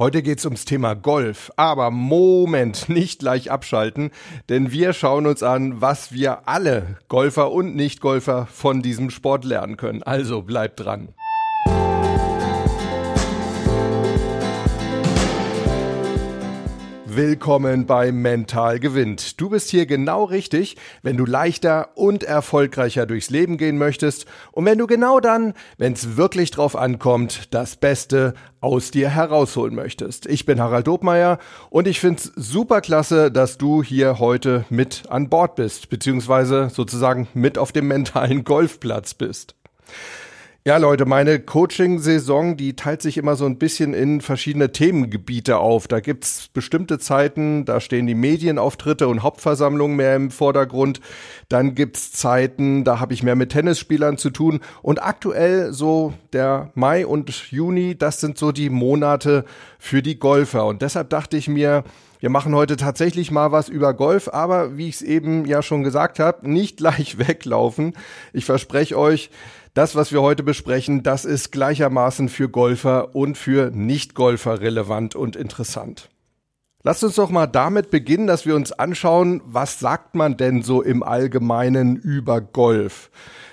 Heute geht's ums Thema Golf. Aber Moment, nicht gleich abschalten, denn wir schauen uns an, was wir alle, Golfer und Nicht-Golfer, von diesem Sport lernen können. Also bleibt dran. Willkommen bei Mental gewinnt. Du bist hier genau richtig, wenn du leichter und erfolgreicher durchs Leben gehen möchtest und wenn du genau dann, wenn es wirklich drauf ankommt, das Beste aus dir herausholen möchtest. Ich bin Harald Dobmeier und ich find's super klasse, dass du hier heute mit an Bord bist, beziehungsweise sozusagen mit auf dem mentalen Golfplatz bist. Ja, Leute, meine Coaching-Saison, die teilt sich immer so ein bisschen in verschiedene Themengebiete auf. Da gibt's bestimmte Zeiten, da stehen die Medienauftritte und Hauptversammlungen mehr im Vordergrund. Dann gibt's Zeiten, da habe ich mehr mit Tennisspielern zu tun. Und aktuell so der Mai und Juni, das sind so die Monate für die Golfer. Und deshalb dachte ich mir, wir machen heute tatsächlich mal was über Golf, aber wie ich es eben ja schon gesagt habe, nicht gleich weglaufen. Ich verspreche euch, das, was wir heute besprechen, das ist gleichermaßen für Golfer und für Nicht-Golfer relevant und interessant. Lasst uns doch mal damit beginnen, dass wir uns anschauen, was sagt man denn so im Allgemeinen über Golf?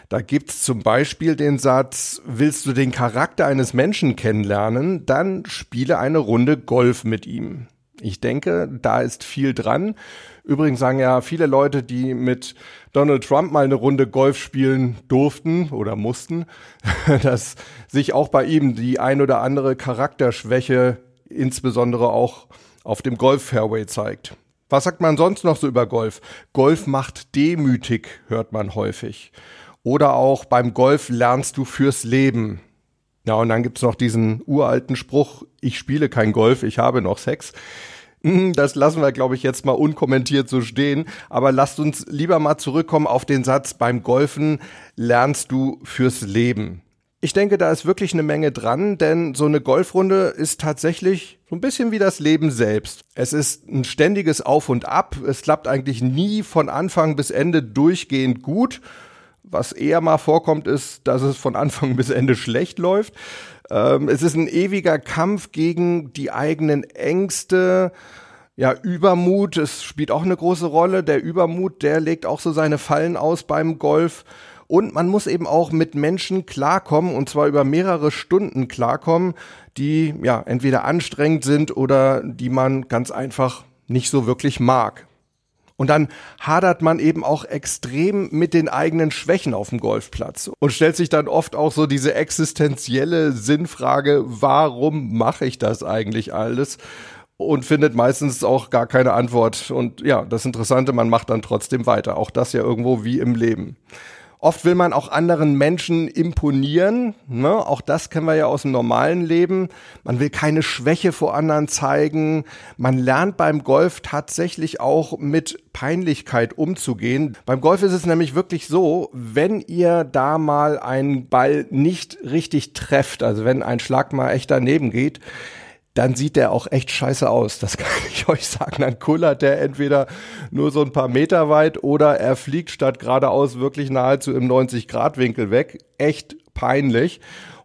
Da gibt's zum Beispiel den Satz, willst du den Charakter eines Menschen kennenlernen, dann spiele eine Runde Golf mit ihm. Ich denke, da ist viel dran. Übrigens sagen ja viele Leute, die mit Donald Trump mal eine Runde Golf spielen durften oder mussten, dass sich auch bei ihm die ein oder andere Charakterschwäche insbesondere auch auf dem Golf-Fairway zeigt. Was sagt man sonst noch so über Golf? Golf macht demütig, hört man häufig. Oder auch beim Golf lernst du fürs Leben. Ja, und dann gibt's noch diesen uralten Spruch, ich spiele kein Golf, ich habe noch Sex. Hm, das lassen wir, glaube ich, jetzt mal unkommentiert so stehen. Aber lasst uns lieber mal zurückkommen auf den Satz, beim Golfen lernst du fürs Leben. Ich denke, da ist wirklich eine Menge dran, denn so eine Golfrunde ist tatsächlich so ein bisschen wie das Leben selbst. Es ist ein ständiges Auf und Ab. Es klappt eigentlich nie von Anfang bis Ende durchgehend gut. Was eher mal vorkommt, ist, dass es von Anfang bis Ende schlecht läuft. Ähm, es ist ein ewiger Kampf gegen die eigenen Ängste. Ja, Übermut, es spielt auch eine große Rolle. Der Übermut, der legt auch so seine Fallen aus beim Golf. Und man muss eben auch mit Menschen klarkommen und zwar über mehrere Stunden klarkommen, die ja entweder anstrengend sind oder die man ganz einfach nicht so wirklich mag. Und dann hadert man eben auch extrem mit den eigenen Schwächen auf dem Golfplatz und stellt sich dann oft auch so diese existenzielle Sinnfrage, warum mache ich das eigentlich alles? Und findet meistens auch gar keine Antwort. Und ja, das Interessante, man macht dann trotzdem weiter. Auch das ja irgendwo wie im Leben. Oft will man auch anderen Menschen imponieren. Ne? Auch das kennen wir ja aus dem normalen Leben. Man will keine Schwäche vor anderen zeigen. Man lernt beim Golf tatsächlich auch mit Peinlichkeit umzugehen. Beim Golf ist es nämlich wirklich so, wenn ihr da mal einen Ball nicht richtig trefft, also wenn ein Schlag mal echt daneben geht, dann sieht der auch echt scheiße aus. Das kann ich euch sagen. Dann kullert der entweder nur so ein paar Meter weit oder er fliegt statt geradeaus wirklich nahezu im 90-Grad-Winkel weg. Echt peinlich.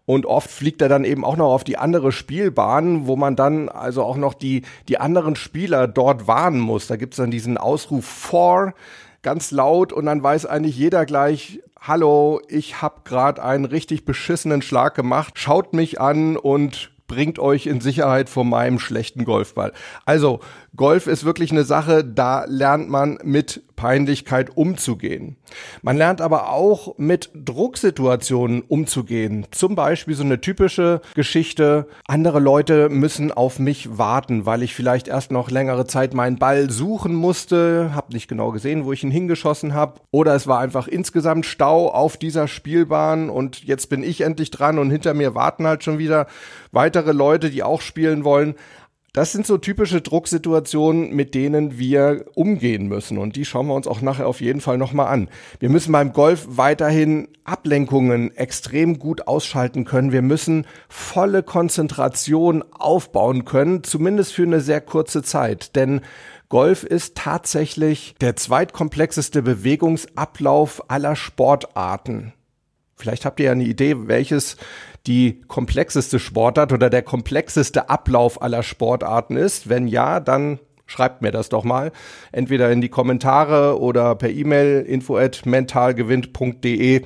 Und oft fliegt er dann eben auch noch auf die andere Spielbahn, wo man dann also auch noch die, die anderen Spieler dort warnen muss. Da gibt's dann diesen Ausruf for ganz laut und dann weiß eigentlich jeder gleich, hallo, ich habe gerade einen richtig beschissenen Schlag gemacht, schaut mich an und bringt euch in Sicherheit vor meinem schlechten Golfball. Also, Golf ist wirklich eine Sache, da lernt man mit Peinlichkeit umzugehen. Man lernt aber auch mit Drucksituationen umzugehen. Zum Beispiel so eine typische Geschichte, andere Leute müssen auf mich warten, weil ich vielleicht erst noch längere Zeit meinen Ball suchen musste, habe nicht genau gesehen, wo ich ihn hingeschossen habe. Oder es war einfach insgesamt Stau auf dieser Spielbahn und jetzt bin ich endlich dran und hinter mir warten halt schon wieder weitere Leute, die auch spielen wollen. Das sind so typische Drucksituationen, mit denen wir umgehen müssen. Und die schauen wir uns auch nachher auf jeden Fall nochmal an. Wir müssen beim Golf weiterhin Ablenkungen extrem gut ausschalten können. Wir müssen volle Konzentration aufbauen können, zumindest für eine sehr kurze Zeit. Denn Golf ist tatsächlich der zweitkomplexeste Bewegungsablauf aller Sportarten. Vielleicht habt ihr ja eine Idee, welches die komplexeste Sportart oder der komplexeste Ablauf aller Sportarten ist. Wenn ja, dann schreibt mir das doch mal. Entweder in die Kommentare oder per E-Mail info at mentalgewinnt.de.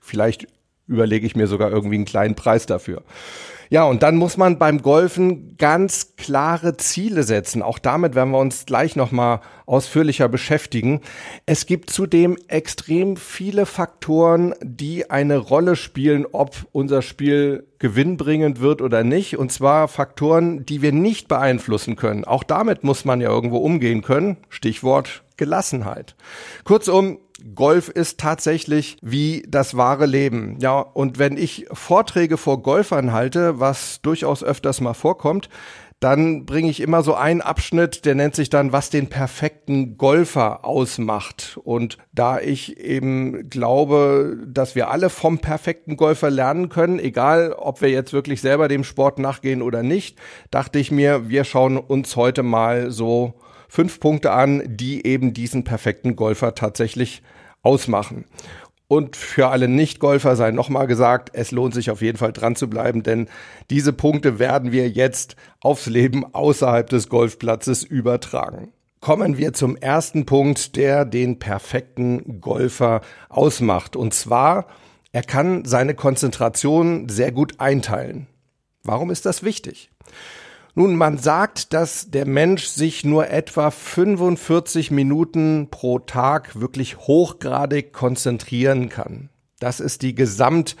Vielleicht überlege ich mir sogar irgendwie einen kleinen Preis dafür. Ja, und dann muss man beim Golfen ganz klare Ziele setzen. Auch damit werden wir uns gleich nochmal ausführlicher beschäftigen. Es gibt zudem extrem viele Faktoren, die eine Rolle spielen, ob unser Spiel gewinnbringend wird oder nicht. Und zwar Faktoren, die wir nicht beeinflussen können. Auch damit muss man ja irgendwo umgehen können. Stichwort Gelassenheit. Kurzum, Golf ist tatsächlich wie das wahre Leben. Ja, und wenn ich Vorträge vor Golfern halte, was durchaus öfters mal vorkommt, dann bringe ich immer so einen Abschnitt, der nennt sich dann, was den perfekten Golfer ausmacht. Und da ich eben glaube, dass wir alle vom perfekten Golfer lernen können, egal ob wir jetzt wirklich selber dem Sport nachgehen oder nicht, dachte ich mir, wir schauen uns heute mal so fünf Punkte an, die eben diesen perfekten Golfer tatsächlich ausmachen. Und für alle Nicht-Golfer sei nochmal gesagt, es lohnt sich auf jeden Fall dran zu bleiben, denn diese Punkte werden wir jetzt aufs Leben außerhalb des Golfplatzes übertragen. Kommen wir zum ersten Punkt, der den perfekten Golfer ausmacht. Und zwar, er kann seine Konzentration sehr gut einteilen. Warum ist das wichtig? Nun, man sagt, dass der Mensch sich nur etwa 45 Minuten pro Tag wirklich hochgradig konzentrieren kann. Das ist die Gesamt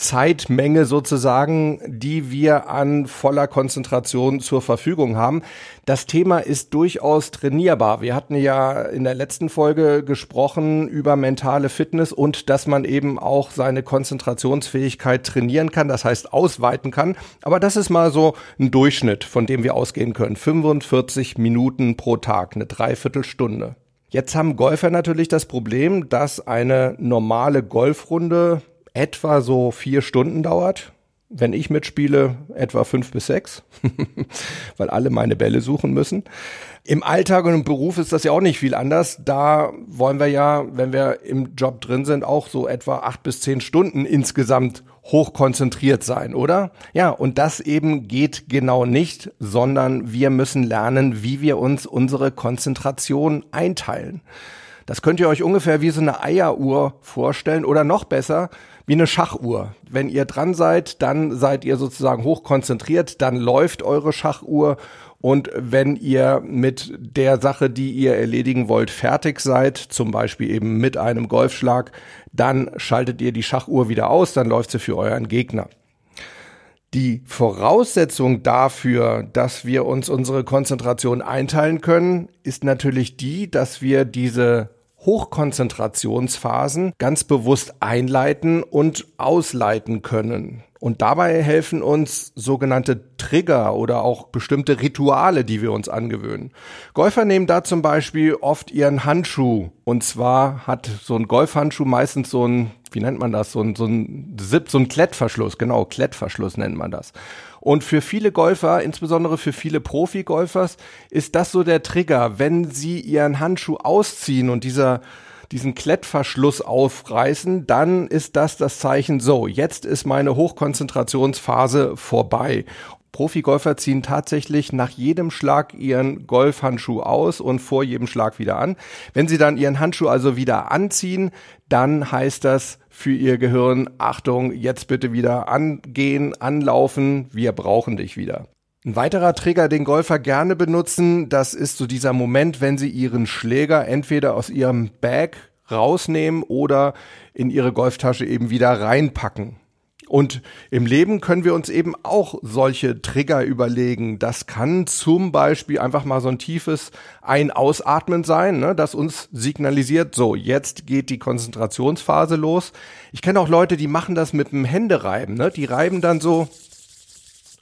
Zeitmenge sozusagen, die wir an voller Konzentration zur Verfügung haben. Das Thema ist durchaus trainierbar. Wir hatten ja in der letzten Folge gesprochen über mentale Fitness und dass man eben auch seine Konzentrationsfähigkeit trainieren kann, das heißt ausweiten kann. Aber das ist mal so ein Durchschnitt, von dem wir ausgehen können. 45 Minuten pro Tag, eine Dreiviertelstunde. Jetzt haben Golfer natürlich das Problem, dass eine normale Golfrunde etwa so vier Stunden dauert. Wenn ich mitspiele, etwa fünf bis sechs, weil alle meine Bälle suchen müssen. Im Alltag und im Beruf ist das ja auch nicht viel anders. Da wollen wir ja, wenn wir im Job drin sind, auch so etwa acht bis zehn Stunden insgesamt hochkonzentriert sein, oder? Ja, und das eben geht genau nicht, sondern wir müssen lernen, wie wir uns unsere Konzentration einteilen. Das könnt ihr euch ungefähr wie so eine Eieruhr vorstellen oder noch besser, wie eine Schachuhr. Wenn ihr dran seid, dann seid ihr sozusagen hochkonzentriert, dann läuft eure Schachuhr und wenn ihr mit der Sache, die ihr erledigen wollt, fertig seid, zum Beispiel eben mit einem Golfschlag, dann schaltet ihr die Schachuhr wieder aus, dann läuft sie für euren Gegner. Die Voraussetzung dafür, dass wir uns unsere Konzentration einteilen können, ist natürlich die, dass wir diese Hochkonzentrationsphasen ganz bewusst einleiten und ausleiten können. Und dabei helfen uns sogenannte Trigger oder auch bestimmte Rituale, die wir uns angewöhnen. Golfer nehmen da zum Beispiel oft ihren Handschuh. Und zwar hat so ein Golfhandschuh meistens so ein, wie nennt man das, so ein, so ein Zip, so ein Klettverschluss. Genau, Klettverschluss nennt man das. Und für viele Golfer, insbesondere für viele Profi-Golfers, ist das so der Trigger, wenn sie ihren Handschuh ausziehen und dieser diesen Klettverschluss aufreißen, dann ist das das Zeichen, so, jetzt ist meine Hochkonzentrationsphase vorbei. Profigolfer ziehen tatsächlich nach jedem Schlag ihren Golfhandschuh aus und vor jedem Schlag wieder an. Wenn sie dann ihren Handschuh also wieder anziehen, dann heißt das für ihr Gehirn, Achtung, jetzt bitte wieder angehen, anlaufen, wir brauchen dich wieder. Ein weiterer Trigger, den Golfer gerne benutzen, das ist so dieser Moment, wenn sie ihren Schläger entweder aus ihrem Bag rausnehmen oder in ihre Golftasche eben wieder reinpacken. Und im Leben können wir uns eben auch solche Trigger überlegen. Das kann zum Beispiel einfach mal so ein tiefes Ein-Ausatmen sein, ne, das uns signalisiert, so, jetzt geht die Konzentrationsphase los. Ich kenne auch Leute, die machen das mit dem Händereiben. Ne? Die reiben dann so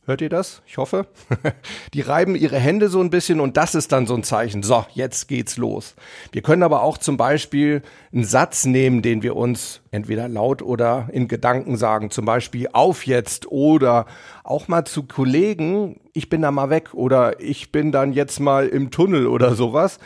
Hört ihr das? Ich hoffe. Die reiben ihre Hände so ein bisschen und das ist dann so ein Zeichen. So, jetzt geht's los. Wir können aber auch zum Beispiel einen Satz nehmen, den wir uns entweder laut oder in Gedanken sagen. Zum Beispiel auf jetzt oder auch mal zu Kollegen, ich bin da mal weg oder ich bin dann jetzt mal im Tunnel oder sowas.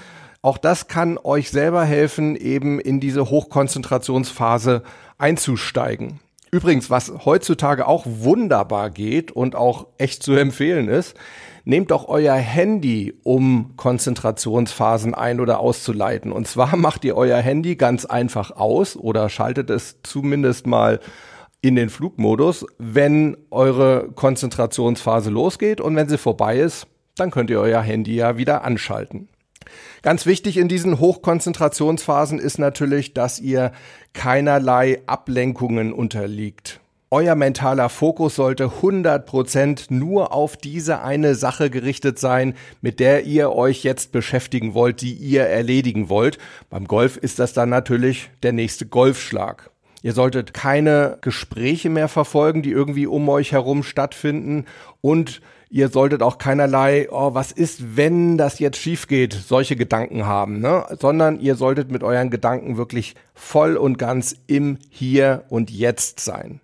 Auch das kann euch selber helfen, eben in diese Hochkonzentrationsphase einzusteigen. Übrigens, was heutzutage auch wunderbar geht und auch echt zu empfehlen ist, nehmt doch euer Handy, um Konzentrationsphasen ein- oder auszuleiten. Und zwar macht ihr euer Handy ganz einfach aus oder schaltet es zumindest mal in den Flugmodus, wenn eure Konzentrationsphase losgeht und wenn sie vorbei ist, dann könnt ihr euer Handy ja wieder anschalten. Ganz wichtig in diesen Hochkonzentrationsphasen ist natürlich, dass ihr keinerlei Ablenkungen unterliegt. Euer mentaler Fokus sollte 100% nur auf diese eine Sache gerichtet sein, mit der ihr euch jetzt beschäftigen wollt, die ihr erledigen wollt. Beim Golf ist das dann natürlich der nächste Golfschlag. Ihr solltet keine Gespräche mehr verfolgen, die irgendwie um euch herum stattfinden und ihr solltet auch keinerlei, oh, was ist, wenn das jetzt schief geht, solche Gedanken haben, ne? sondern ihr solltet mit euren Gedanken wirklich voll und ganz im Hier und Jetzt sein.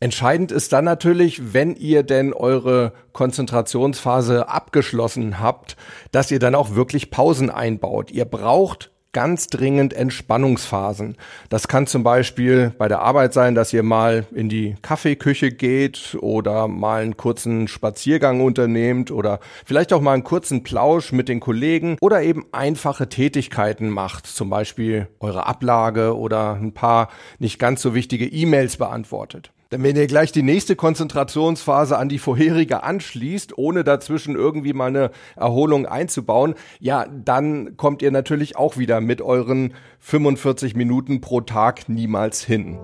Entscheidend ist dann natürlich, wenn ihr denn eure Konzentrationsphase abgeschlossen habt, dass ihr dann auch wirklich Pausen einbaut. Ihr braucht ganz dringend Entspannungsphasen. Das kann zum Beispiel bei der Arbeit sein, dass ihr mal in die Kaffeeküche geht oder mal einen kurzen Spaziergang unternehmt oder vielleicht auch mal einen kurzen Plausch mit den Kollegen oder eben einfache Tätigkeiten macht, zum Beispiel eure Ablage oder ein paar nicht ganz so wichtige E-Mails beantwortet. Denn wenn ihr gleich die nächste Konzentrationsphase an die vorherige anschließt, ohne dazwischen irgendwie mal eine Erholung einzubauen, ja, dann kommt ihr natürlich auch wieder mit euren 45 Minuten pro Tag niemals hin.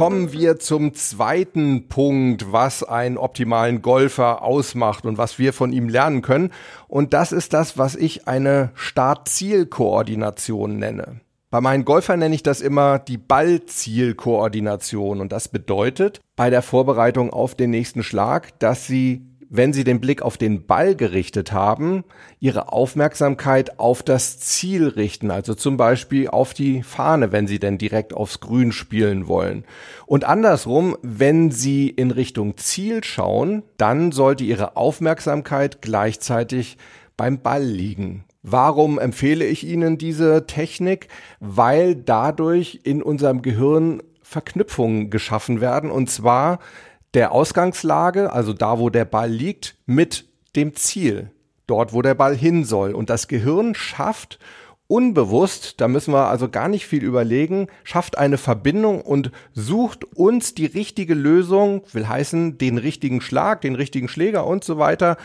Kommen wir zum zweiten Punkt, was einen optimalen Golfer ausmacht und was wir von ihm lernen können. Und das ist das, was ich eine Start-Ziel-Koordination nenne. Bei meinen Golfern nenne ich das immer die Ball-Ziel-Koordination. Und das bedeutet bei der Vorbereitung auf den nächsten Schlag, dass sie wenn sie den Blick auf den Ball gerichtet haben, ihre Aufmerksamkeit auf das Ziel richten, also zum Beispiel auf die Fahne, wenn sie denn direkt aufs Grün spielen wollen. Und andersrum, wenn sie in Richtung Ziel schauen, dann sollte ihre Aufmerksamkeit gleichzeitig beim Ball liegen. Warum empfehle ich Ihnen diese Technik? Weil dadurch in unserem Gehirn Verknüpfungen geschaffen werden und zwar der Ausgangslage, also da, wo der Ball liegt, mit dem Ziel, dort, wo der Ball hin soll. Und das Gehirn schafft unbewusst, da müssen wir also gar nicht viel überlegen, schafft eine Verbindung und sucht uns die richtige Lösung, will heißen den richtigen Schlag, den richtigen Schläger und so weiter,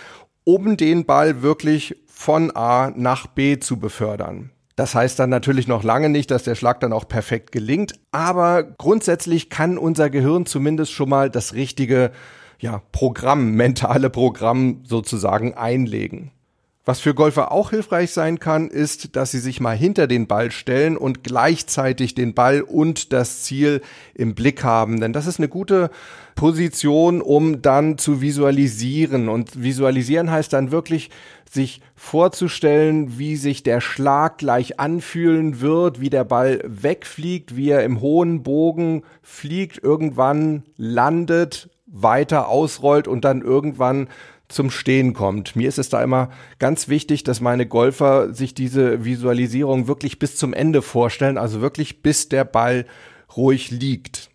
um den Ball wirklich von A nach B zu befördern. Das heißt dann natürlich noch lange nicht, dass der Schlag dann auch perfekt gelingt, aber grundsätzlich kann unser Gehirn zumindest schon mal das richtige ja, Programm, mentale Programm sozusagen einlegen. Was für Golfer auch hilfreich sein kann, ist, dass sie sich mal hinter den Ball stellen und gleichzeitig den Ball und das Ziel im Blick haben. Denn das ist eine gute Position, um dann zu visualisieren. Und visualisieren heißt dann wirklich, sich vorzustellen, wie sich der Schlag gleich anfühlen wird, wie der Ball wegfliegt, wie er im hohen Bogen fliegt, irgendwann landet, weiter ausrollt und dann irgendwann zum Stehen kommt. Mir ist es da immer ganz wichtig, dass meine Golfer sich diese Visualisierung wirklich bis zum Ende vorstellen, also wirklich bis der Ball ruhig liegt.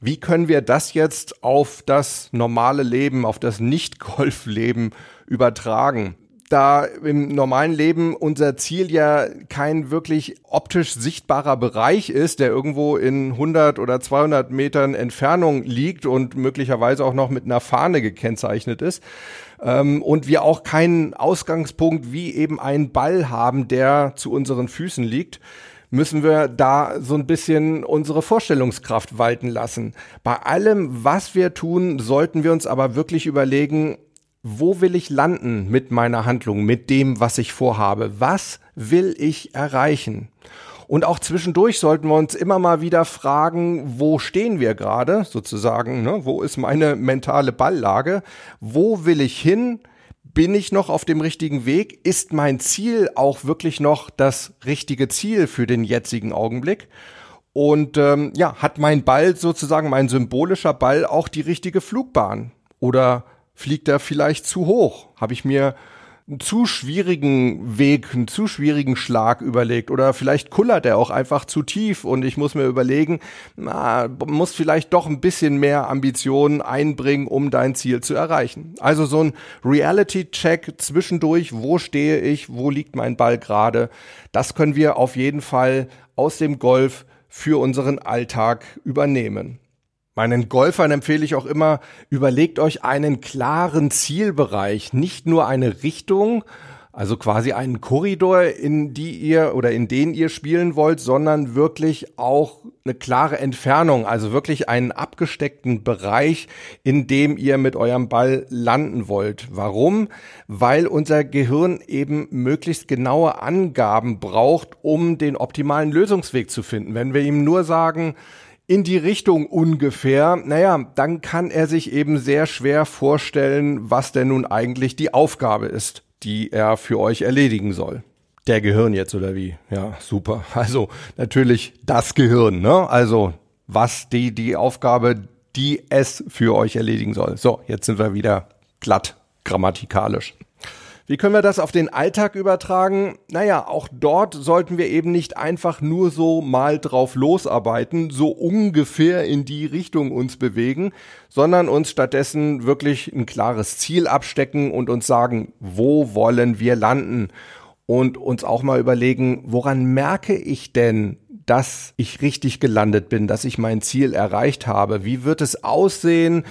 Wie können wir das jetzt auf das normale Leben, auf das Nicht-Golf-Leben übertragen? Da im normalen Leben unser Ziel ja kein wirklich optisch sichtbarer Bereich ist, der irgendwo in 100 oder 200 Metern Entfernung liegt und möglicherweise auch noch mit einer Fahne gekennzeichnet ist, ähm, und wir auch keinen Ausgangspunkt wie eben einen Ball haben, der zu unseren Füßen liegt, müssen wir da so ein bisschen unsere Vorstellungskraft walten lassen. Bei allem, was wir tun, sollten wir uns aber wirklich überlegen, wo will ich landen mit meiner Handlung, mit dem, was ich vorhabe? Was will ich erreichen? Und auch zwischendurch sollten wir uns immer mal wieder fragen, wo stehen wir gerade, sozusagen, ne? wo ist meine mentale Balllage? Wo will ich hin? Bin ich noch auf dem richtigen Weg? Ist mein Ziel auch wirklich noch das richtige Ziel für den jetzigen Augenblick? Und ähm, ja, hat mein Ball sozusagen, mein symbolischer Ball auch die richtige Flugbahn? Oder fliegt er vielleicht zu hoch? Habe ich mir einen zu schwierigen Weg, einen zu schwierigen Schlag überlegt oder vielleicht kullert er auch einfach zu tief und ich muss mir überlegen, na, muss vielleicht doch ein bisschen mehr Ambitionen einbringen, um dein Ziel zu erreichen. Also so ein Reality-Check zwischendurch, wo stehe ich, wo liegt mein Ball gerade, das können wir auf jeden Fall aus dem Golf für unseren Alltag übernehmen. Meinen Golfern empfehle ich auch immer, überlegt euch einen klaren Zielbereich, nicht nur eine Richtung, also quasi einen Korridor, in die ihr oder in den ihr spielen wollt, sondern wirklich auch eine klare Entfernung, also wirklich einen abgesteckten Bereich, in dem ihr mit eurem Ball landen wollt. Warum? Weil unser Gehirn eben möglichst genaue Angaben braucht, um den optimalen Lösungsweg zu finden. Wenn wir ihm nur sagen, in die Richtung ungefähr, naja, dann kann er sich eben sehr schwer vorstellen, was denn nun eigentlich die Aufgabe ist, die er für euch erledigen soll. Der Gehirn jetzt oder wie? Ja, super. Also natürlich das Gehirn, ne? Also was die, die Aufgabe, die es für euch erledigen soll. So, jetzt sind wir wieder glatt grammatikalisch. Wie können wir das auf den Alltag übertragen? Naja, auch dort sollten wir eben nicht einfach nur so mal drauf losarbeiten, so ungefähr in die Richtung uns bewegen, sondern uns stattdessen wirklich ein klares Ziel abstecken und uns sagen, wo wollen wir landen? Und uns auch mal überlegen, woran merke ich denn, dass ich richtig gelandet bin, dass ich mein Ziel erreicht habe? Wie wird es aussehen?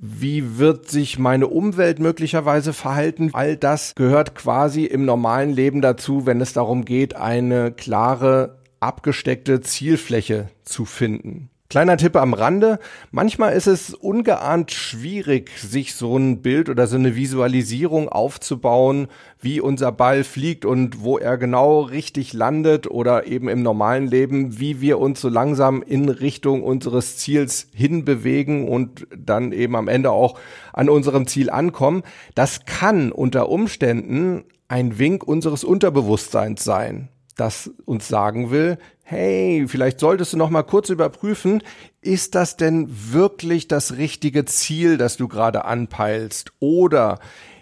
Wie wird sich meine Umwelt möglicherweise verhalten? All das gehört quasi im normalen Leben dazu, wenn es darum geht, eine klare, abgesteckte Zielfläche zu finden. Kleiner Tipp am Rande. Manchmal ist es ungeahnt schwierig, sich so ein Bild oder so eine Visualisierung aufzubauen, wie unser Ball fliegt und wo er genau richtig landet oder eben im normalen Leben, wie wir uns so langsam in Richtung unseres Ziels hinbewegen und dann eben am Ende auch an unserem Ziel ankommen. Das kann unter Umständen ein Wink unseres Unterbewusstseins sein das uns sagen will, hey, vielleicht solltest du noch mal kurz überprüfen, ist das denn wirklich das richtige Ziel, das du gerade anpeilst? Oder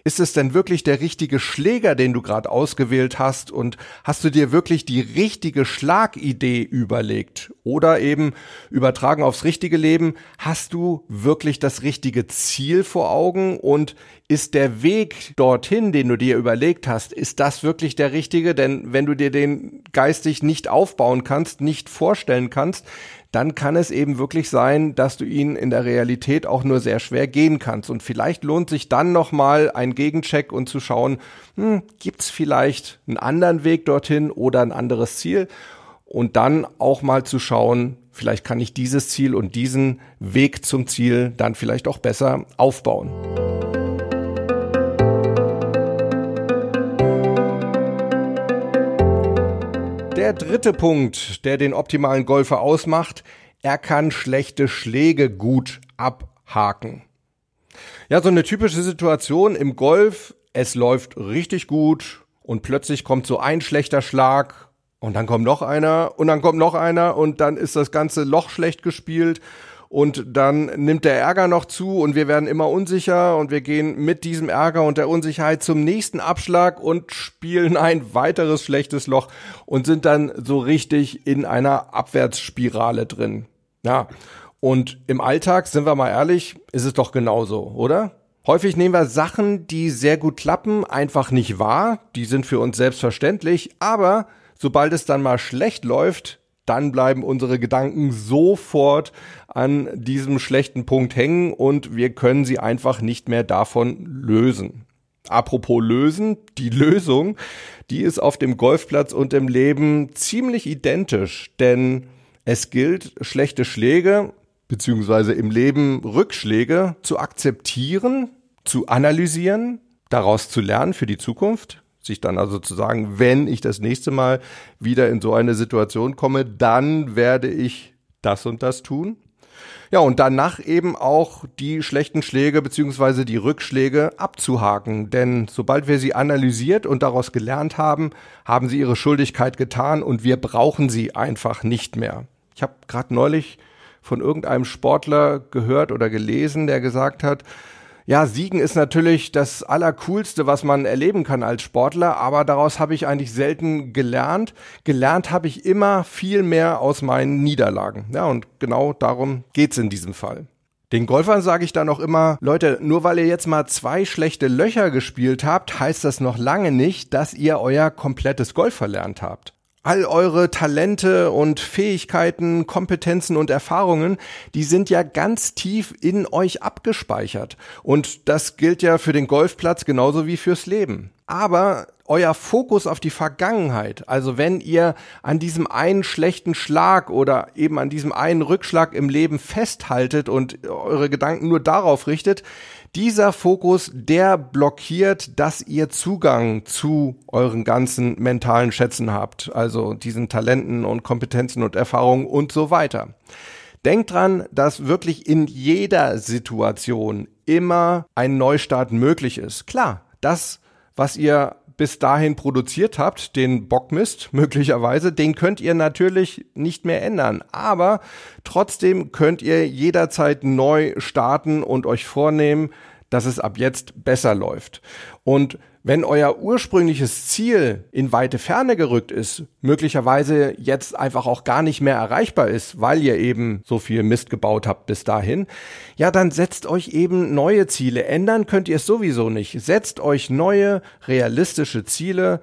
ist es denn wirklich der richtige Schläger, den du gerade ausgewählt hast? Und hast du dir wirklich die richtige Schlagidee überlegt? Oder eben übertragen aufs richtige Leben, hast du wirklich das richtige Ziel vor Augen? Und ist der Weg dorthin, den du dir überlegt hast, ist das wirklich der richtige? Denn wenn du dir den geistig nicht aufbauen kannst, nicht vorstellen kannst, dann kann es eben wirklich sein, dass du ihn in der Realität auch nur sehr schwer gehen kannst. Und vielleicht lohnt sich dann nochmal ein Gegencheck und zu schauen, hm, gibt es vielleicht einen anderen Weg dorthin oder ein anderes Ziel? Und dann auch mal zu schauen, vielleicht kann ich dieses Ziel und diesen Weg zum Ziel dann vielleicht auch besser aufbauen. Der dritte Punkt, der den optimalen Golfer ausmacht, er kann schlechte Schläge gut abhaken. Ja, so eine typische Situation im Golf, es läuft richtig gut und plötzlich kommt so ein schlechter Schlag und dann kommt noch einer und dann kommt noch einer und dann ist das ganze Loch schlecht gespielt und dann nimmt der Ärger noch zu und wir werden immer unsicher und wir gehen mit diesem Ärger und der Unsicherheit zum nächsten Abschlag und spielen ein weiteres schlechtes Loch und sind dann so richtig in einer Abwärtsspirale drin. Ja. Und im Alltag, sind wir mal ehrlich, ist es doch genauso, oder? Häufig nehmen wir Sachen, die sehr gut klappen, einfach nicht wahr. Die sind für uns selbstverständlich. Aber sobald es dann mal schlecht läuft, dann bleiben unsere Gedanken sofort an diesem schlechten Punkt hängen und wir können sie einfach nicht mehr davon lösen. Apropos lösen, die Lösung, die ist auf dem Golfplatz und im Leben ziemlich identisch, denn es gilt, schlechte Schläge beziehungsweise im Leben Rückschläge zu akzeptieren, zu analysieren, daraus zu lernen für die Zukunft, sich dann also zu sagen, wenn ich das nächste Mal wieder in so eine Situation komme, dann werde ich das und das tun. Ja, und danach eben auch die schlechten Schläge beziehungsweise die Rückschläge abzuhaken. Denn sobald wir sie analysiert und daraus gelernt haben, haben sie ihre Schuldigkeit getan und wir brauchen sie einfach nicht mehr. Ich habe gerade neulich von irgendeinem Sportler gehört oder gelesen, der gesagt hat, Ja, Siegen ist natürlich das Allercoolste, was man erleben kann als Sportler, aber daraus habe ich eigentlich selten gelernt. Gelernt habe ich immer viel mehr aus meinen Niederlagen. Ja, und genau darum geht's in diesem Fall. Den Golfern sage ich dann auch immer, Leute, nur weil ihr jetzt mal zwei schlechte Löcher gespielt habt, heißt das noch lange nicht, dass ihr euer komplettes Golf verlernt habt all eure Talente und Fähigkeiten, Kompetenzen und Erfahrungen, die sind ja ganz tief in euch abgespeichert. Und das gilt ja für den Golfplatz genauso wie fürs Leben. Aber euer Fokus auf die Vergangenheit, also wenn ihr an diesem einen schlechten Schlag oder eben an diesem einen Rückschlag im Leben festhaltet und eure Gedanken nur darauf richtet, dieser Fokus, der blockiert, dass ihr Zugang zu euren ganzen mentalen Schätzen habt, also diesen Talenten und Kompetenzen und Erfahrungen und so weiter. Denkt dran, dass wirklich in jeder Situation immer ein Neustart möglich ist. Klar, das, was ihr bis dahin produziert habt, den Bockmist möglicherweise, den könnt ihr natürlich nicht mehr ändern. Aber trotzdem könnt ihr jederzeit neu starten und euch vornehmen, dass es ab jetzt besser läuft. Und wenn euer ursprüngliches Ziel in weite Ferne gerückt ist, möglicherweise jetzt einfach auch gar nicht mehr erreichbar ist, weil ihr eben so viel Mist gebaut habt bis dahin, ja, dann setzt euch eben neue Ziele. Ändern könnt ihr es sowieso nicht. Setzt euch neue, realistische Ziele.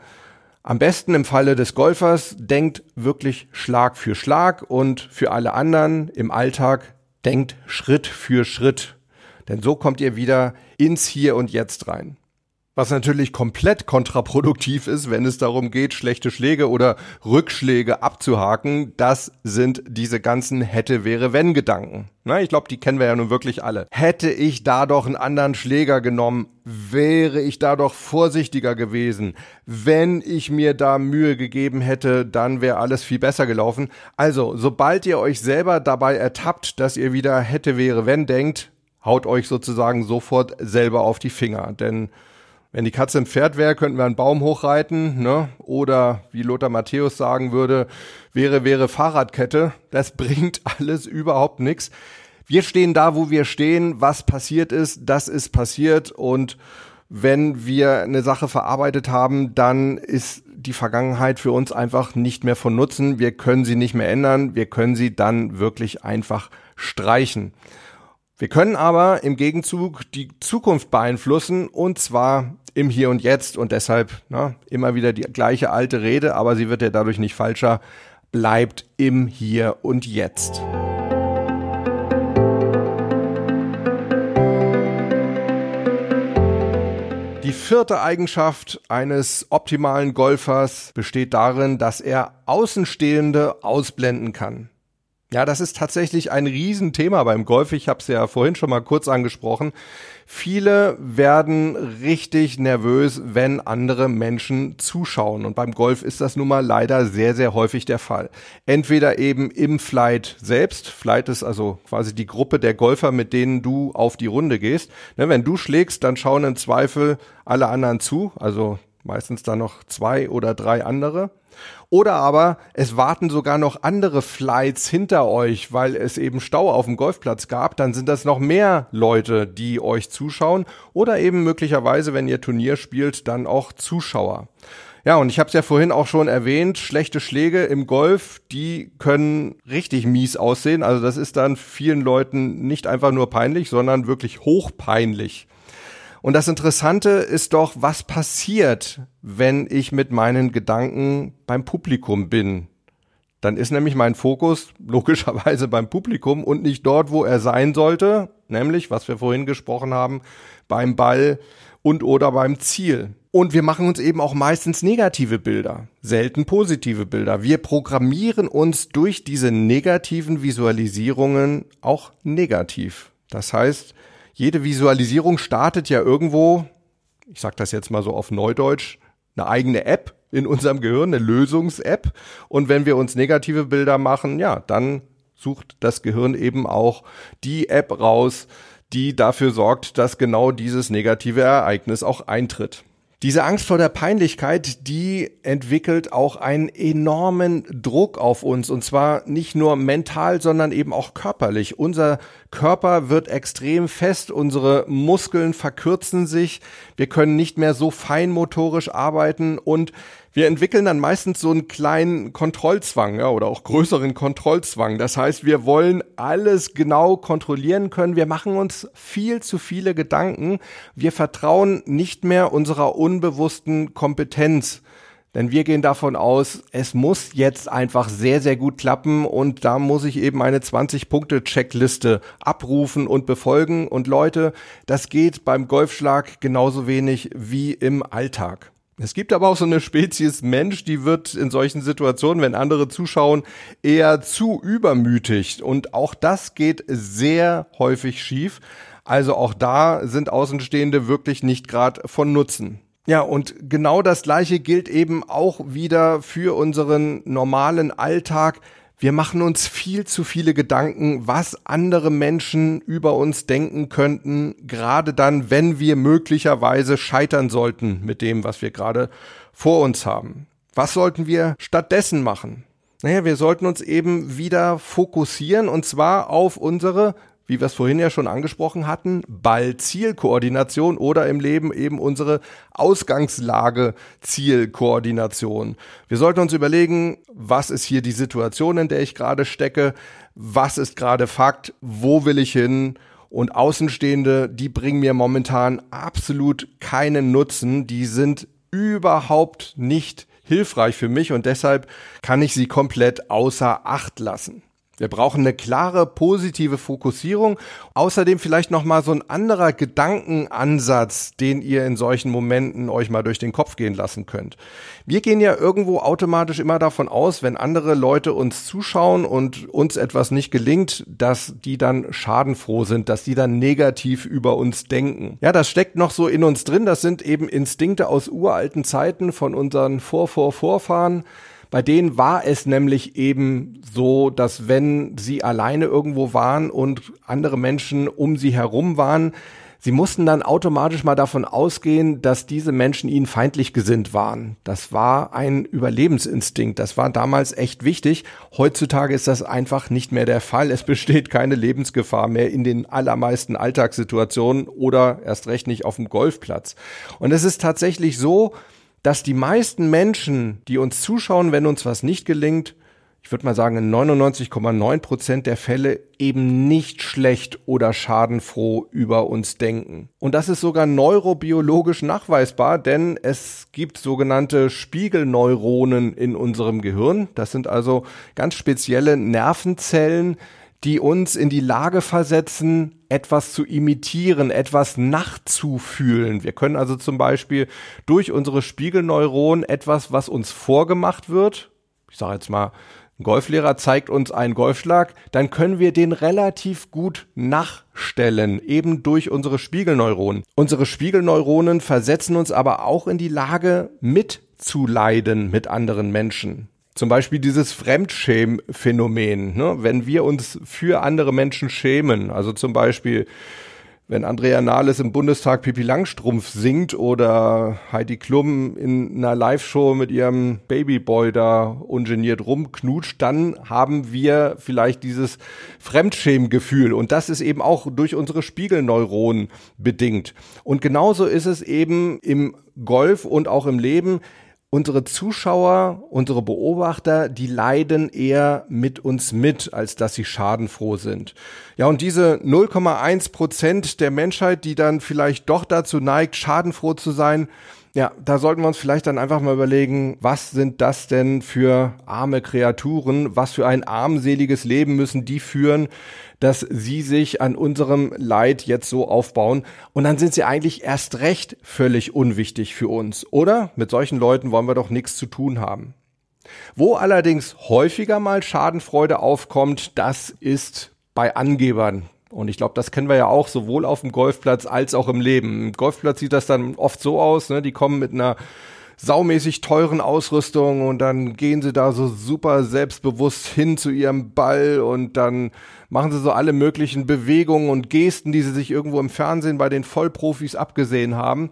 Am besten im Falle des Golfers denkt wirklich Schlag für Schlag und für alle anderen im Alltag denkt Schritt für Schritt. Denn so kommt ihr wieder ins Hier und Jetzt rein. Was natürlich komplett kontraproduktiv ist, wenn es darum geht, schlechte Schläge oder Rückschläge abzuhaken, das sind diese ganzen hätte, wäre, wenn Gedanken. Na, ich glaube, die kennen wir ja nun wirklich alle. Hätte ich da doch einen anderen Schläger genommen, wäre ich da doch vorsichtiger gewesen. Wenn ich mir da Mühe gegeben hätte, dann wäre alles viel besser gelaufen. Also, sobald ihr euch selber dabei ertappt, dass ihr wieder hätte, wäre, wenn denkt, haut euch sozusagen sofort selber auf die Finger. Denn wenn die Katze im Pferd wäre, könnten wir einen Baum hochreiten, ne? Oder wie Lothar Matthäus sagen würde, wäre, wäre Fahrradkette. Das bringt alles überhaupt nichts. Wir stehen da, wo wir stehen. Was passiert ist, das ist passiert. Und wenn wir eine Sache verarbeitet haben, dann ist die Vergangenheit für uns einfach nicht mehr von Nutzen. Wir können sie nicht mehr ändern. Wir können sie dann wirklich einfach streichen. Wir können aber im Gegenzug die Zukunft beeinflussen und zwar im Hier und Jetzt und deshalb na, immer wieder die gleiche alte Rede, aber sie wird ja dadurch nicht falscher, bleibt im Hier und Jetzt. Die vierte Eigenschaft eines optimalen Golfers besteht darin, dass er Außenstehende ausblenden kann. Ja, das ist tatsächlich ein Riesenthema beim Golf. Ich habe es ja vorhin schon mal kurz angesprochen. Viele werden richtig nervös, wenn andere Menschen zuschauen. Und beim Golf ist das nun mal leider sehr, sehr häufig der Fall. Entweder eben im Flight selbst. Flight ist also quasi die Gruppe der Golfer, mit denen du auf die Runde gehst. Ne, wenn du schlägst, dann schauen im Zweifel alle anderen zu. Also meistens dann noch zwei oder drei andere. Oder aber es warten sogar noch andere Flights hinter euch, weil es eben Stau auf dem Golfplatz gab. Dann sind das noch mehr Leute, die euch zuschauen. Oder eben möglicherweise, wenn ihr Turnier spielt, dann auch Zuschauer. Ja, und ich habe es ja vorhin auch schon erwähnt, schlechte Schläge im Golf, die können richtig mies aussehen. Also das ist dann vielen Leuten nicht einfach nur peinlich, sondern wirklich hochpeinlich. Und das Interessante ist doch, was passiert, wenn ich mit meinen Gedanken beim Publikum bin. Dann ist nämlich mein Fokus logischerweise beim Publikum und nicht dort, wo er sein sollte, nämlich, was wir vorhin gesprochen haben, beim Ball und oder beim Ziel. Und wir machen uns eben auch meistens negative Bilder, selten positive Bilder. Wir programmieren uns durch diese negativen Visualisierungen auch negativ. Das heißt, jede Visualisierung startet ja irgendwo, ich sage das jetzt mal so auf Neudeutsch, eine eigene App in unserem Gehirn, eine Lösungs-App. Und wenn wir uns negative Bilder machen, ja, dann sucht das Gehirn eben auch die App raus, die dafür sorgt, dass genau dieses negative Ereignis auch eintritt. Diese Angst vor der Peinlichkeit, die entwickelt auch einen enormen Druck auf uns und zwar nicht nur mental, sondern eben auch körperlich. Unser Körper wird extrem fest, unsere Muskeln verkürzen sich, wir können nicht mehr so feinmotorisch arbeiten und wir entwickeln dann meistens so einen kleinen Kontrollzwang ja, oder auch größeren Kontrollzwang. Das heißt, wir wollen alles genau kontrollieren können. Wir machen uns viel zu viele Gedanken. Wir vertrauen nicht mehr unserer unbewussten Kompetenz. Denn wir gehen davon aus, es muss jetzt einfach sehr, sehr gut klappen und da muss ich eben eine 20-Punkte-Checkliste abrufen und befolgen. Und Leute, das geht beim Golfschlag genauso wenig wie im Alltag. Es gibt aber auch so eine Spezies Mensch, die wird in solchen Situationen, wenn andere zuschauen, eher zu übermütig. Und auch das geht sehr häufig schief. Also auch da sind Außenstehende wirklich nicht gerade von Nutzen. Ja, und genau das Gleiche gilt eben auch wieder für unseren normalen Alltag. Wir machen uns viel zu viele Gedanken, was andere Menschen über uns denken könnten, gerade dann, wenn wir möglicherweise scheitern sollten mit dem, was wir gerade vor uns haben. Was sollten wir stattdessen machen? Naja, wir sollten uns eben wieder fokussieren und zwar auf unsere wie wir es vorhin ja schon angesprochen hatten, Ball-Zielkoordination oder im Leben eben unsere Ausgangslage-Zielkoordination. Wir sollten uns überlegen, was ist hier die Situation, in der ich gerade stecke, was ist gerade Fakt, wo will ich hin und Außenstehende, die bringen mir momentan absolut keinen Nutzen, die sind überhaupt nicht hilfreich für mich und deshalb kann ich sie komplett außer Acht lassen. Wir brauchen eine klare positive Fokussierung. Außerdem vielleicht noch mal so ein anderer Gedankenansatz, den ihr in solchen Momenten euch mal durch den Kopf gehen lassen könnt. Wir gehen ja irgendwo automatisch immer davon aus, wenn andere Leute uns zuschauen und uns etwas nicht gelingt, dass die dann schadenfroh sind, dass die dann negativ über uns denken. Ja, das steckt noch so in uns drin. Das sind eben Instinkte aus uralten Zeiten von unseren Vor-Vor-Vorfahren. Bei denen war es nämlich eben so, dass wenn sie alleine irgendwo waren und andere Menschen um sie herum waren, Sie mussten dann automatisch mal davon ausgehen, dass diese Menschen ihnen feindlich gesinnt waren. Das war ein Überlebensinstinkt. Das war damals echt wichtig. Heutzutage ist das einfach nicht mehr der Fall. Es besteht keine Lebensgefahr mehr in den allermeisten Alltagssituationen oder erst recht nicht auf dem Golfplatz. Und es ist tatsächlich so, dass die meisten Menschen, die uns zuschauen, wenn uns was nicht gelingt, ich würde mal sagen, in 99,9 Prozent der Fälle eben nicht schlecht oder schadenfroh über uns denken. Und das ist sogar neurobiologisch nachweisbar, denn es gibt sogenannte Spiegelneuronen in unserem Gehirn. Das sind also ganz spezielle Nervenzellen, die uns in die Lage versetzen, etwas zu imitieren, etwas nachzufühlen. Wir können also zum Beispiel durch unsere Spiegelneuronen etwas, was uns vorgemacht wird, ich sage jetzt mal, ein Golflehrer zeigt uns einen Golfschlag, dann können wir den relativ gut nachstellen, eben durch unsere Spiegelneuronen. Unsere Spiegelneuronen versetzen uns aber auch in die Lage, mitzuleiden mit anderen Menschen. Zum Beispiel dieses Fremdschämen-Phänomen, ne? wenn wir uns für andere Menschen schämen, also zum Beispiel wenn Andrea Nahles im Bundestag Pipi Langstrumpf singt oder Heidi Klum in einer Live-Show mit ihrem Babyboy da ungeniert rumknutscht, dann haben wir vielleicht dieses Fremdschämgefühl und das ist eben auch durch unsere Spiegelneuronen bedingt. Und genauso ist es eben im Golf und auch im Leben unsere Zuschauer, unsere Beobachter, die leiden eher mit uns mit, als dass sie schadenfroh sind. Ja, und diese 0,1 Prozent der Menschheit, die dann vielleicht doch dazu neigt, schadenfroh zu sein, ja, da sollten wir uns vielleicht dann einfach mal überlegen, was sind das denn für arme Kreaturen? Was für ein armseliges Leben müssen die führen, dass sie sich an unserem Leid jetzt so aufbauen? Und dann sind sie eigentlich erst recht völlig unwichtig für uns. Oder? Mit solchen Leuten wollen wir doch nichts zu tun haben. Wo allerdings häufiger mal Schadenfreude aufkommt, das ist bei Angebern. Und ich glaube, das kennen wir ja auch sowohl auf dem Golfplatz als auch im Leben. Im Golfplatz sieht das dann oft so aus, ne? die kommen mit einer saumäßig teuren Ausrüstung und dann gehen sie da so super selbstbewusst hin zu ihrem Ball und dann machen sie so alle möglichen Bewegungen und Gesten, die sie sich irgendwo im Fernsehen bei den Vollprofis abgesehen haben.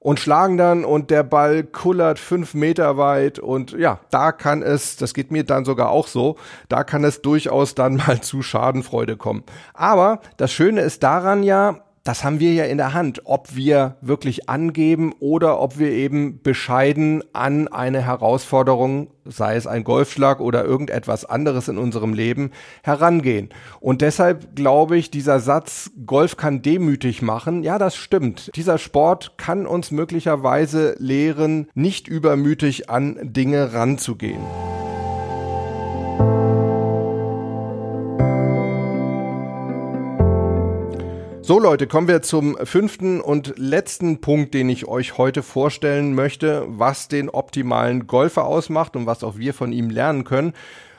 Und schlagen dann und der Ball kullert fünf Meter weit und ja, da kann es, das geht mir dann sogar auch so, da kann es durchaus dann mal zu Schadenfreude kommen. Aber das Schöne ist daran ja, das haben wir ja in der Hand, ob wir wirklich angeben oder ob wir eben bescheiden an eine Herausforderung, sei es ein Golfschlag oder irgendetwas anderes in unserem Leben, herangehen. Und deshalb glaube ich, dieser Satz, Golf kann demütig machen, ja, das stimmt. Dieser Sport kann uns möglicherweise lehren, nicht übermütig an Dinge ranzugehen. So Leute, kommen wir zum fünften und letzten Punkt, den ich euch heute vorstellen möchte, was den optimalen Golfer ausmacht und was auch wir von ihm lernen können.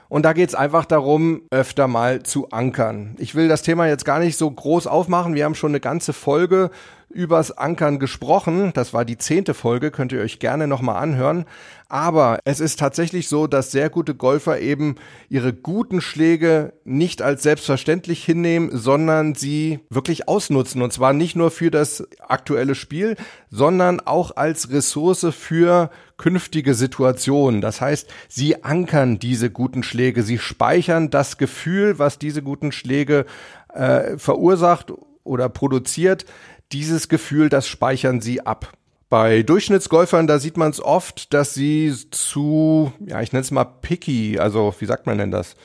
Und da geht es einfach darum, öfter mal zu ankern. Ich will das Thema jetzt gar nicht so groß aufmachen. Wir haben schon eine ganze Folge übers Ankern gesprochen. Das war die zehnte Folge, könnt ihr euch gerne nochmal anhören. Aber es ist tatsächlich so, dass sehr gute Golfer eben ihre guten Schläge nicht als selbstverständlich hinnehmen, sondern sie wirklich ausnutzen. Und zwar nicht nur für das aktuelle Spiel, sondern auch als Ressource für künftige Situationen. Das heißt, sie ankern diese guten Schläge, sie speichern das Gefühl, was diese guten Schläge äh, verursacht oder produziert, dieses Gefühl, das speichern sie ab. Bei Durchschnittsgolfern, da sieht man es oft, dass sie zu, ja, ich nenne es mal picky, also wie sagt man denn das?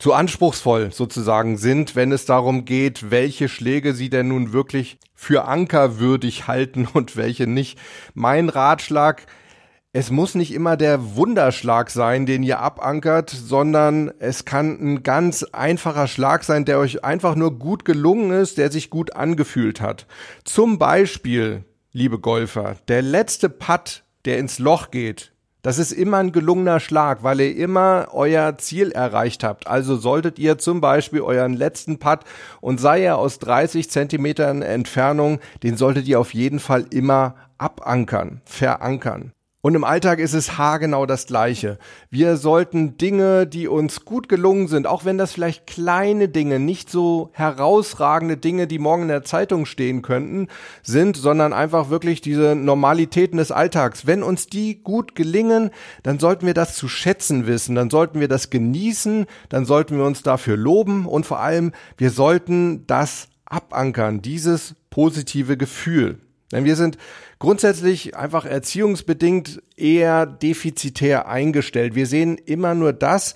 Zu anspruchsvoll sozusagen sind, wenn es darum geht, welche Schläge sie denn nun wirklich für ankerwürdig halten und welche nicht. Mein Ratschlag, es muss nicht immer der Wunderschlag sein, den ihr abankert, sondern es kann ein ganz einfacher Schlag sein, der euch einfach nur gut gelungen ist, der sich gut angefühlt hat. Zum Beispiel, liebe Golfer, der letzte Putt, der ins Loch geht, das ist immer ein gelungener Schlag, weil ihr immer euer Ziel erreicht habt. Also solltet ihr zum Beispiel euren letzten Putt und sei er aus 30 Zentimetern Entfernung, den solltet ihr auf jeden Fall immer abankern, verankern. Und im Alltag ist es haargenau das Gleiche. Wir sollten Dinge, die uns gut gelungen sind, auch wenn das vielleicht kleine Dinge, nicht so herausragende Dinge, die morgen in der Zeitung stehen könnten, sind, sondern einfach wirklich diese Normalitäten des Alltags. Wenn uns die gut gelingen, dann sollten wir das zu schätzen wissen, dann sollten wir das genießen, dann sollten wir uns dafür loben und vor allem, wir sollten das abankern, dieses positive Gefühl. Denn wir sind grundsätzlich einfach erziehungsbedingt eher defizitär eingestellt. Wir sehen immer nur das,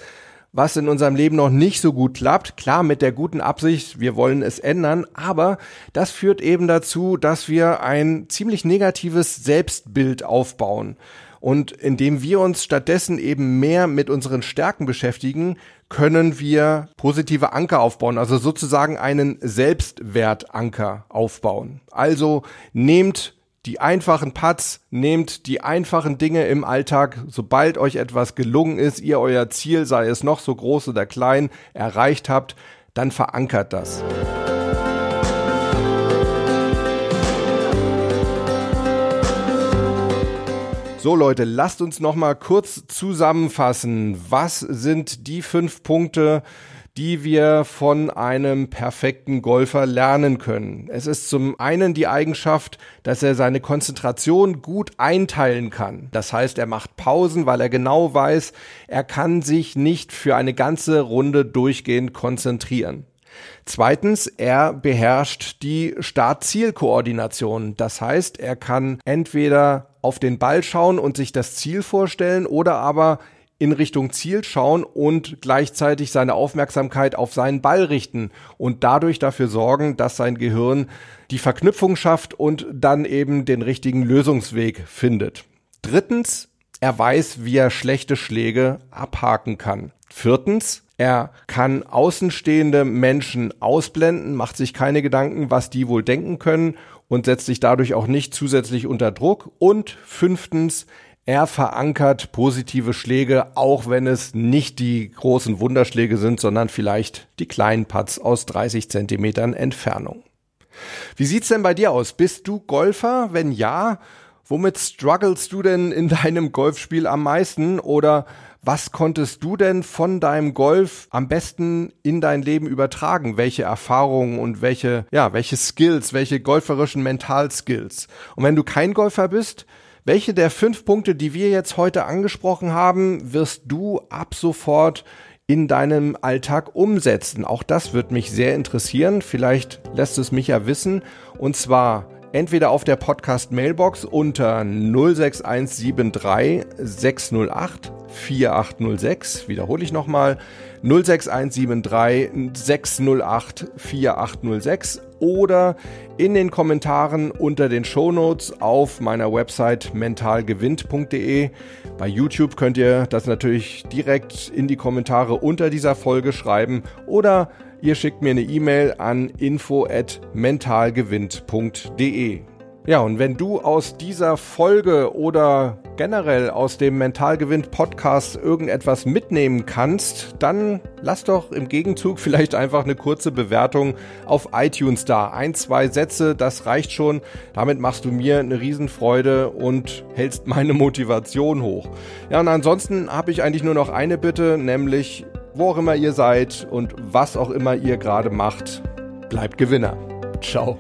was in unserem Leben noch nicht so gut klappt. Klar, mit der guten Absicht, wir wollen es ändern, aber das führt eben dazu, dass wir ein ziemlich negatives Selbstbild aufbauen. Und indem wir uns stattdessen eben mehr mit unseren Stärken beschäftigen, können wir positive Anker aufbauen, also sozusagen einen Selbstwertanker aufbauen. Also nehmt die einfachen Putts, nehmt die einfachen Dinge im Alltag, sobald euch etwas gelungen ist, ihr euer Ziel, sei es noch so groß oder klein, erreicht habt, dann verankert das. So Leute, lasst uns noch mal kurz zusammenfassen. Was sind die fünf Punkte, die wir von einem perfekten Golfer lernen können? Es ist zum einen die Eigenschaft, dass er seine Konzentration gut einteilen kann. Das heißt, er macht Pausen, weil er genau weiß, er kann sich nicht für eine ganze Runde durchgehend konzentrieren. Zweitens, er beherrscht die Start-Ziel-Koordination. Das heißt, er kann entweder auf den Ball schauen und sich das Ziel vorstellen oder aber in Richtung Ziel schauen und gleichzeitig seine Aufmerksamkeit auf seinen Ball richten und dadurch dafür sorgen, dass sein Gehirn die Verknüpfung schafft und dann eben den richtigen Lösungsweg findet. Drittens, er weiß, wie er schlechte Schläge abhaken kann. Viertens, er kann außenstehende Menschen ausblenden, macht sich keine Gedanken, was die wohl denken können und setzt sich dadurch auch nicht zusätzlich unter Druck. Und fünftens, er verankert positive Schläge, auch wenn es nicht die großen Wunderschläge sind, sondern vielleicht die kleinen Putts aus 30 Zentimetern Entfernung. Wie sieht's denn bei dir aus? Bist du Golfer? Wenn ja, Womit strugglest du denn in deinem Golfspiel am meisten oder was konntest du denn von deinem Golf am besten in dein Leben übertragen? Welche Erfahrungen und welche, ja, welche Skills, welche golferischen Mentalskills? Und wenn du kein Golfer bist, welche der fünf Punkte, die wir jetzt heute angesprochen haben, wirst du ab sofort in deinem Alltag umsetzen? Auch das wird mich sehr interessieren. Vielleicht lässt es mich ja wissen. Und zwar entweder auf der Podcast Mailbox unter 06173 608 4806. Wiederhole ich nochmal. 06173 608 4806 oder in den Kommentaren unter den Shownotes auf meiner Website mentalgewinnt.de. Bei YouTube könnt ihr das natürlich direkt in die Kommentare unter dieser Folge schreiben oder ihr schickt mir eine E-Mail an info@mentalgewinnt.de. Ja, und wenn du aus dieser Folge oder generell aus dem Mentalgewinn Podcast irgendetwas mitnehmen kannst, dann lass doch im Gegenzug vielleicht einfach eine kurze Bewertung auf iTunes da. Ein, zwei Sätze, das reicht schon. Damit machst du mir eine Riesenfreude und hältst meine Motivation hoch. Ja, und ansonsten habe ich eigentlich nur noch eine Bitte, nämlich wo auch immer ihr seid und was auch immer ihr gerade macht, bleibt Gewinner. Ciao.